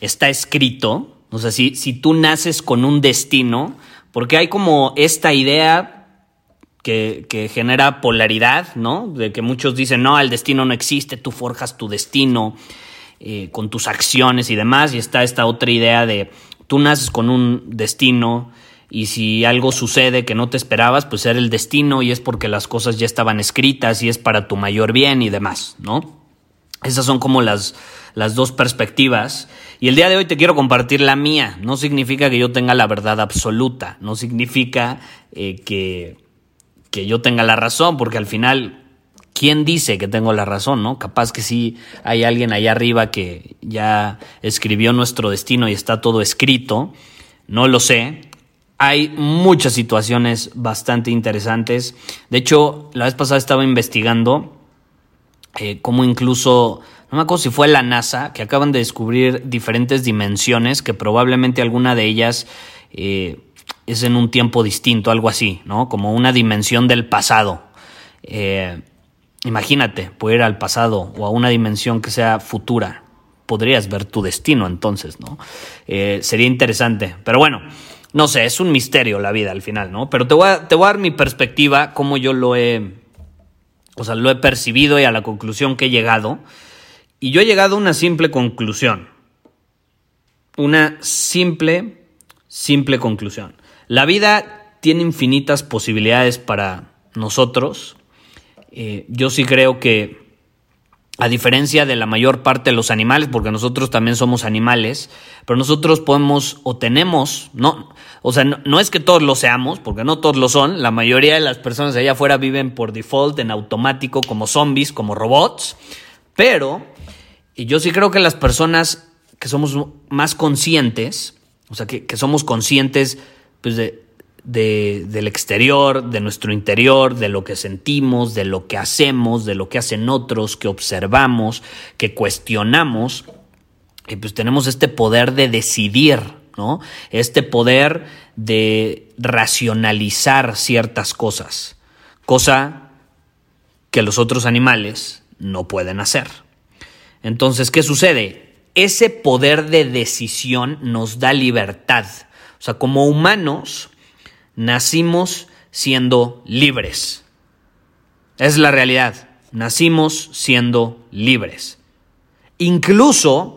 está escrito? O sea, si, si tú naces con un destino, porque hay como esta idea que, que, genera polaridad, ¿no? De que muchos dicen, no, el destino no existe, tú forjas tu destino eh, con tus acciones y demás, y está esta otra idea de tú naces con un destino y si algo sucede que no te esperabas, pues era el destino y es porque las cosas ya estaban escritas y es para tu mayor bien y demás, ¿no? Esas son como las, las dos perspectivas. Y el día de hoy te quiero compartir la mía. No significa que yo tenga la verdad absoluta, no significa eh, que, que yo tenga la razón, porque al final, ¿quién dice que tengo la razón? ¿no? Capaz que sí hay alguien allá arriba que ya escribió nuestro destino y está todo escrito. No lo sé. Hay muchas situaciones bastante interesantes. De hecho, la vez pasada estaba investigando eh, cómo incluso no me acuerdo si fue la NASA, que acaban de descubrir diferentes dimensiones, que probablemente alguna de ellas eh, es en un tiempo distinto, algo así, ¿no? Como una dimensión del pasado. Eh, imagínate, poder ir al pasado o a una dimensión que sea futura. Podrías ver tu destino entonces, ¿no? Eh, sería interesante. Pero bueno, no sé, es un misterio la vida al final, ¿no? Pero te voy a, te voy a dar mi perspectiva, cómo yo lo he, o sea, lo he percibido y a la conclusión que he llegado. Y yo he llegado a una simple conclusión. Una simple, simple conclusión. La vida tiene infinitas posibilidades para nosotros. Eh, yo sí creo que, a diferencia de la mayor parte de los animales, porque nosotros también somos animales, pero nosotros podemos o tenemos, no, o sea, no, no es que todos lo seamos, porque no todos lo son, la mayoría de las personas allá afuera viven por default, en automático, como zombies, como robots, pero y yo sí creo que las personas que somos más conscientes, o sea, que, que somos conscientes pues, de, de, del exterior, de nuestro interior, de lo que sentimos, de lo que hacemos, de lo que hacen otros, que observamos, que cuestionamos, y pues tenemos este poder de decidir, ¿no? Este poder de racionalizar ciertas cosas, cosa que los otros animales no pueden hacer. Entonces, ¿qué sucede? Ese poder de decisión nos da libertad. O sea, como humanos nacimos siendo libres. Es la realidad. Nacimos siendo libres. Incluso,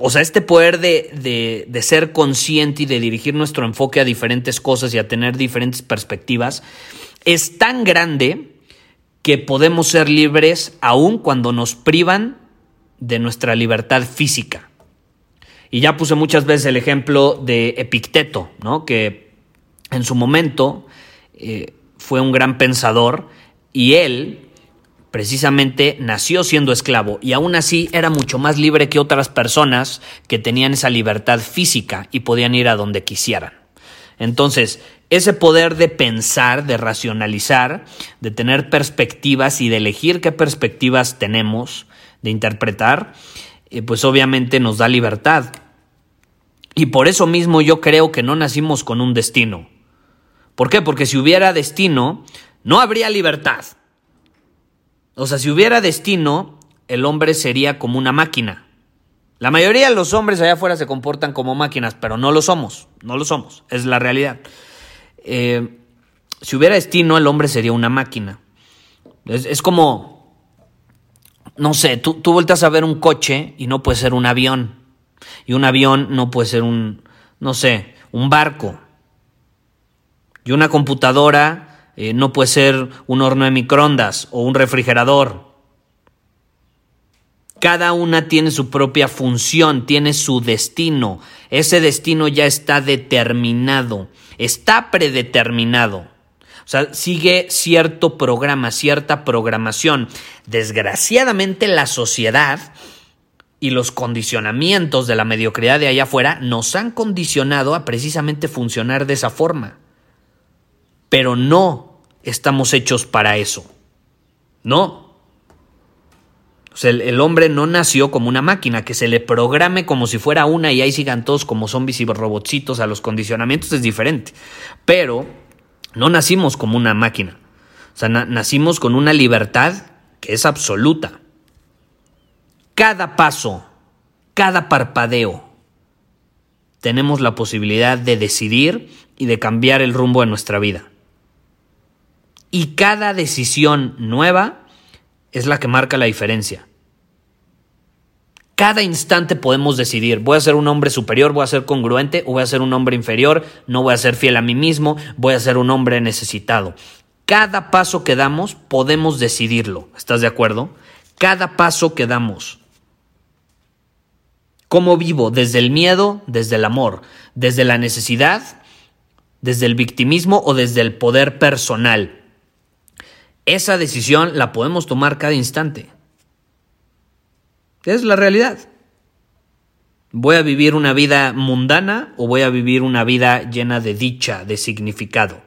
o sea, este poder de, de, ser consciente y de dirigir nuestro enfoque a diferentes cosas y a tener diferentes perspectivas, es tan grande que podemos ser libres aun cuando nos privan de nuestra libertad física. Y ya puse muchas veces el ejemplo de Epicteto, ¿no? que en su momento eh, fue un gran pensador y él precisamente nació siendo esclavo y aún así era mucho más libre que otras personas que tenían esa libertad física y podían ir a donde quisieran. Entonces, ese poder de pensar, de racionalizar, de tener perspectivas y de elegir qué perspectivas tenemos, de interpretar, eh, pues obviamente nos da libertad. Y por eso mismo yo creo que no nacimos con un destino. ¿Por qué? Porque si hubiera destino, no habría libertad. O sea, si hubiera destino, el hombre sería como una máquina. La mayoría de los hombres allá afuera se comportan como máquinas, pero no lo somos, no lo somos, es la realidad. Eh, si hubiera destino, el hombre sería una máquina. Es, es como, no sé, tú, tú vueltas a ver un coche y no puede ser un avión. Y un avión no puede ser un, no sé, un barco. Y una computadora eh, no puede ser un horno de microondas o un refrigerador. Cada una tiene su propia función, tiene su destino. Ese destino ya está determinado, está predeterminado. O sea, sigue cierto programa, cierta programación. Desgraciadamente la sociedad y los condicionamientos de la mediocridad de allá afuera nos han condicionado a precisamente funcionar de esa forma. Pero no estamos hechos para eso. No. O sea, el, hombre no nació como una máquina, que se le programe como si fuera una y ahí sigan todos como zombies y robotcitos a los condicionamientos es diferente. Pero no nacimos como una máquina. O sea, nacimos con una libertad que es absoluta. Cada paso, cada parpadeo, tenemos la posibilidad de decidir y de cambiar el rumbo de nuestra vida. Y cada decisión nueva es la que marca la diferencia. Cada instante podemos decidir, voy a ser un hombre superior, voy a ser congruente o voy a ser un hombre inferior, no voy a ser fiel a mí mismo, voy a ser un hombre necesitado. Cada paso que damos podemos decidirlo, ¿estás de acuerdo? Cada paso que damos. ¿Cómo vivo? Desde el miedo, desde el amor, desde la necesidad, desde el victimismo o desde el poder personal. Esa decisión la podemos tomar cada instante. Es la realidad. ¿Voy a vivir una vida mundana o voy a vivir una vida llena de dicha, de significado?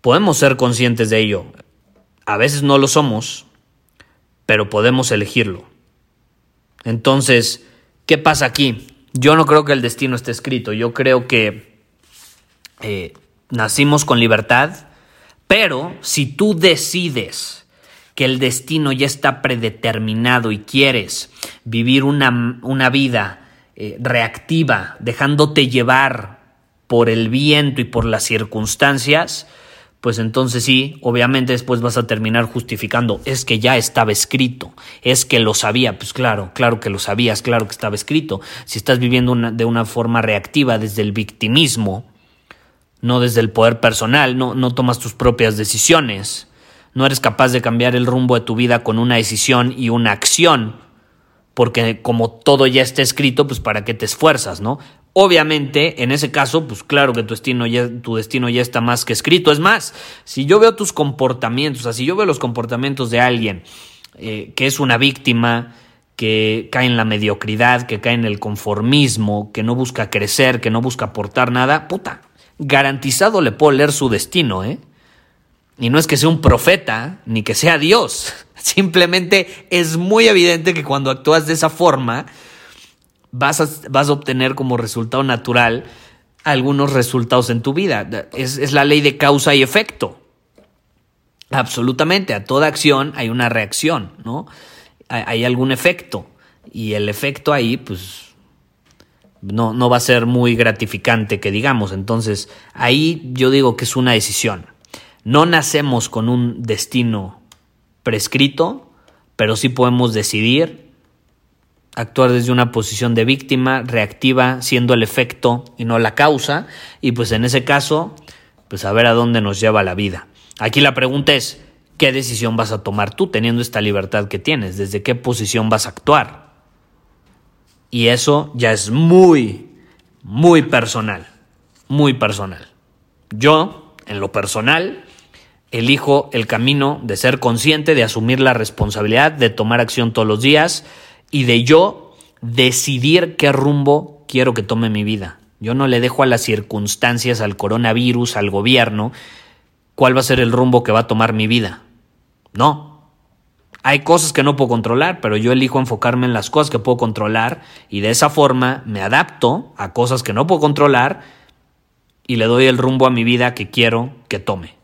Podemos ser conscientes de ello. A veces no lo somos, pero podemos elegirlo. Entonces, ¿qué pasa aquí? Yo no creo que el destino esté escrito. Yo creo que eh, nacimos con libertad, pero si tú decides que el destino ya está predeterminado y quieres vivir una, una vida eh, reactiva, dejándote llevar por el viento y por las circunstancias, pues entonces sí, obviamente después vas a terminar justificando, es que ya estaba escrito, es que lo sabía, pues claro, claro que lo sabías, claro que estaba escrito. Si estás viviendo de una forma reactiva desde el victimismo, no desde el poder personal, no, no tomas tus propias decisiones, no eres capaz de cambiar el rumbo de tu vida con una decisión y una acción, porque como todo ya está escrito, pues para qué te esfuerzas, ¿no? Obviamente, en ese caso, pues claro que tu destino ya, tu destino ya está más que escrito. Es más, si yo veo tus comportamientos, o sea, si yo veo los comportamientos de alguien eh, que es una víctima, que cae en la mediocridad, que cae en el conformismo, que no busca crecer, que no busca aportar nada, puta, garantizado le puedo leer su destino, ¿eh? Y no es que sea un profeta, ni que sea Dios. Simplemente es muy evidente que cuando actúas de esa forma, vas a, vas a obtener como resultado natural algunos resultados en tu vida. Es, es la ley de causa y efecto. Absolutamente, a toda acción hay una reacción, ¿no? Hay algún efecto. Y el efecto ahí, pues, no, no va a ser muy gratificante, que digamos. Entonces, ahí yo digo que es una decisión. No nacemos con un destino prescrito, pero sí podemos decidir actuar desde una posición de víctima reactiva, siendo el efecto y no la causa, y pues en ese caso, pues a ver a dónde nos lleva la vida. Aquí la pregunta es, ¿qué decisión vas a tomar tú teniendo esta libertad que tienes? ¿Desde qué posición vas a actuar? Y eso ya es muy, muy personal, muy personal. Yo, en lo personal, elijo el camino de ser consciente, de asumir la responsabilidad, de tomar acción todos los días y de yo decidir qué rumbo quiero que tome mi vida. Yo no le dejo a las circunstancias, al coronavirus, al gobierno, cuál va a ser el rumbo que va a tomar mi vida. No. Hay cosas que no puedo controlar, pero yo elijo enfocarme en las cosas que puedo controlar y de esa forma me adapto a cosas que no puedo controlar y le doy el rumbo a mi vida que quiero que tome.